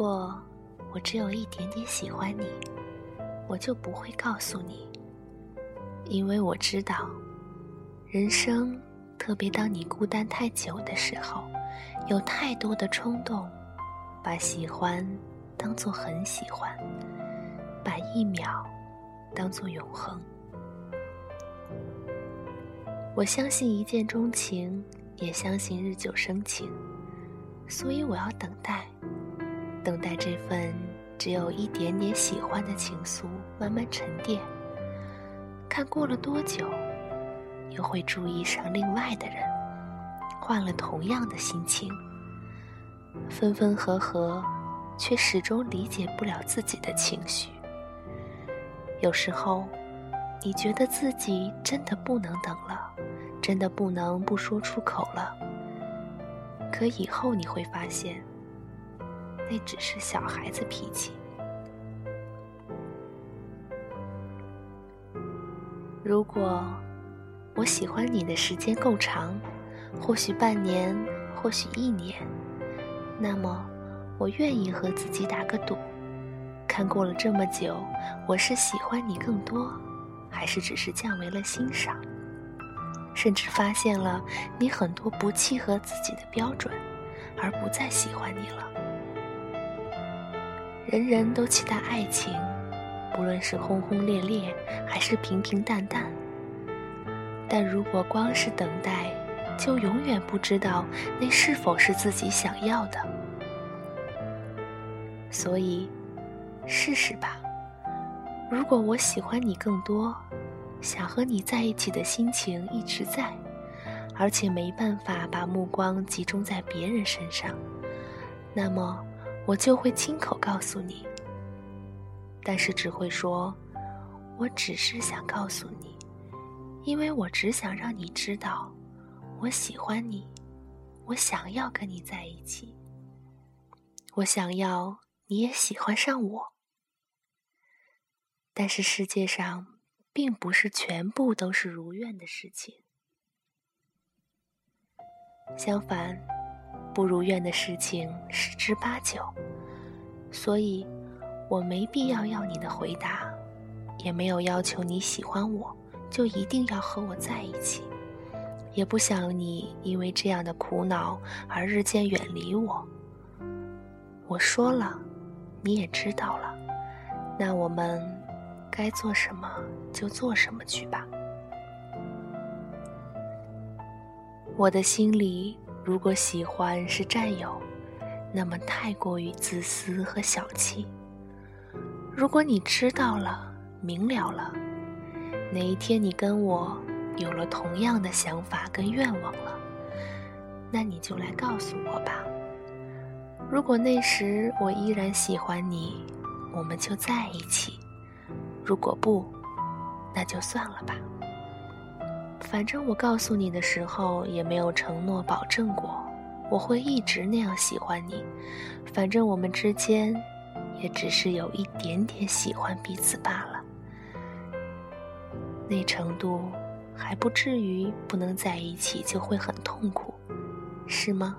果我只有一点点喜欢你，我就不会告诉你，因为我知道，人生，特别当你孤单太久的时候，有太多的冲动，把喜欢当做很喜欢，把一秒当做永恒。我相信一见钟情，也相信日久生情，所以我要等待。等待这份只有一点点喜欢的情愫慢慢沉淀，看过了多久，又会注意上另外的人，换了同样的心情，分分合合，却始终理解不了自己的情绪。有时候，你觉得自己真的不能等了，真的不能不说出口了，可以后你会发现。那只是小孩子脾气。如果我喜欢你的时间够长，或许半年，或许一年，那么我愿意和自己打个赌，看过了这么久，我是喜欢你更多，还是只是降为了欣赏，甚至发现了你很多不契合自己的标准，而不再喜欢你了。人人都期待爱情，不论是轰轰烈烈还是平平淡淡。但如果光是等待，就永远不知道那是否是自己想要的。所以，试试吧。如果我喜欢你更多，想和你在一起的心情一直在，而且没办法把目光集中在别人身上，那么。我就会亲口告诉你，但是只会说，我只是想告诉你，因为我只想让你知道，我喜欢你，我想要跟你在一起，我想要你也喜欢上我。但是世界上并不是全部都是如愿的事情，相反。不如愿的事情十之八九，所以我没必要要你的回答，也没有要求你喜欢我就一定要和我在一起，也不想你因为这样的苦恼而日渐远离我。我说了，你也知道了，那我们该做什么就做什么去吧。我的心里。如果喜欢是占有，那么太过于自私和小气。如果你知道了、明了了，哪一天你跟我有了同样的想法跟愿望了，那你就来告诉我吧。如果那时我依然喜欢你，我们就在一起；如果不，那就算了吧。反正我告诉你的时候也没有承诺保证过，我会一直那样喜欢你。反正我们之间，也只是有一点点喜欢彼此罢了。那程度还不至于不能在一起就会很痛苦，是吗？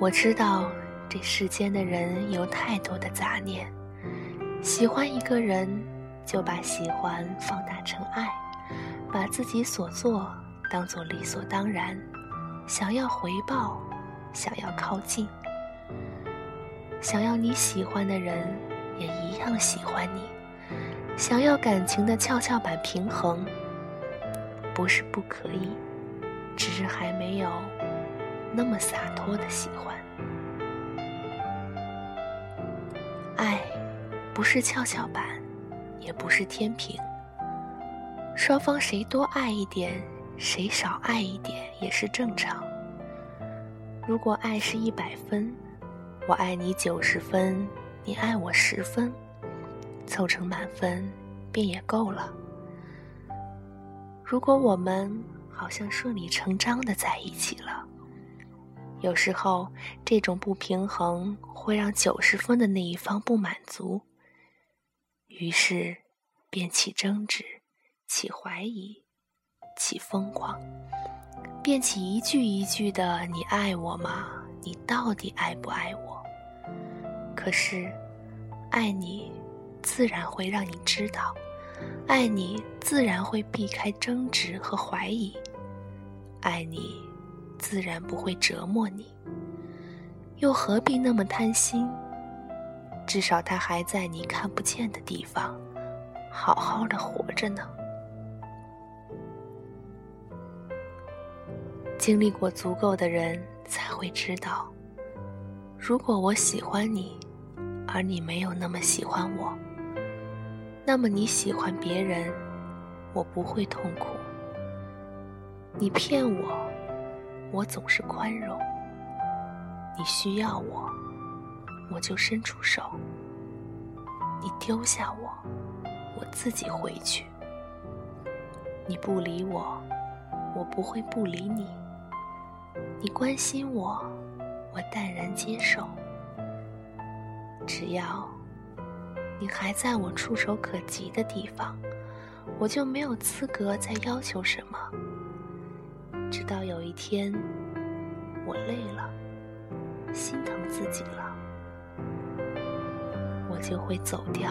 我知道这世间的人有太多的杂念，喜欢一个人。就把喜欢放大成爱，把自己所做当做理所当然，想要回报，想要靠近，想要你喜欢的人也一样喜欢你，想要感情的跷跷板平衡，不是不可以，只是还没有那么洒脱的喜欢。爱，不是跷跷板。也不是天平，双方谁多爱一点，谁少爱一点也是正常。如果爱是一百分，我爱你九十分，你爱我十分，凑成满分便也够了。如果我们好像顺理成章的在一起了，有时候这种不平衡会让九十分的那一方不满足。于是，便起争执，起怀疑，起疯狂，便起一句一句的“你爱我吗？你到底爱不爱我？”可是，爱你，自然会让你知道，爱你自然会避开争执和怀疑，爱你，自然不会折磨你。又何必那么贪心？至少他还在你看不见的地方，好好的活着呢。经历过足够的人才会知道，如果我喜欢你，而你没有那么喜欢我，那么你喜欢别人，我不会痛苦。你骗我，我总是宽容。你需要我，我就伸出手；你丢下我，我自己回去。你不理我，我不会不理你；你关心我，我淡然接受。只要你还在我触手可及的地方，我就没有资格再要求什么。直到有一天，我累了。心疼自己了，我就会走掉。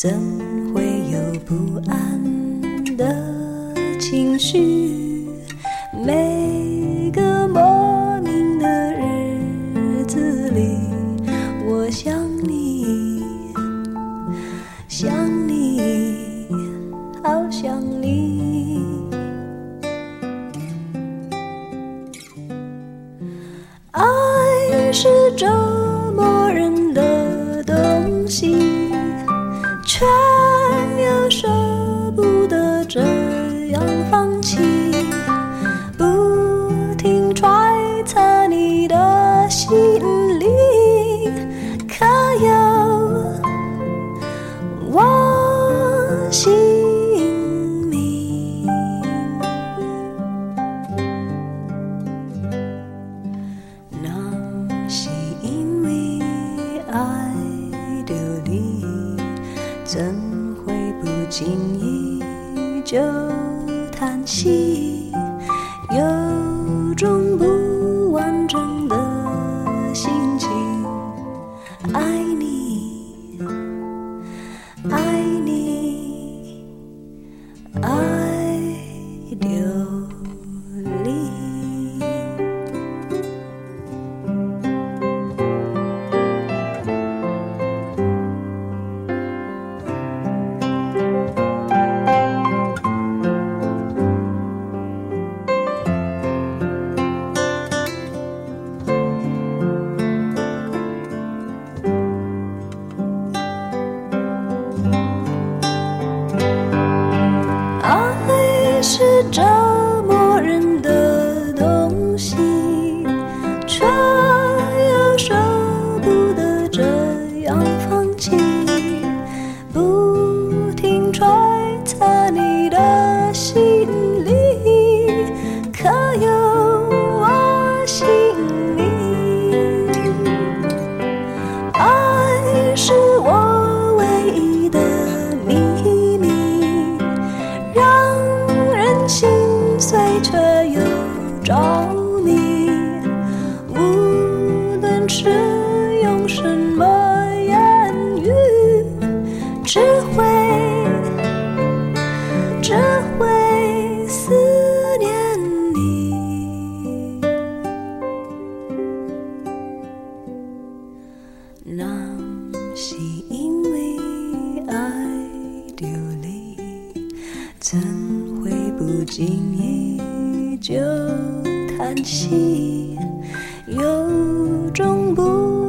怎会有不安的情绪？怎会不经意就叹息？有种不你的心里可有我姓名爱是我唯一的秘密让人心碎却又着迷。无论是怎会不经意就叹息？有种不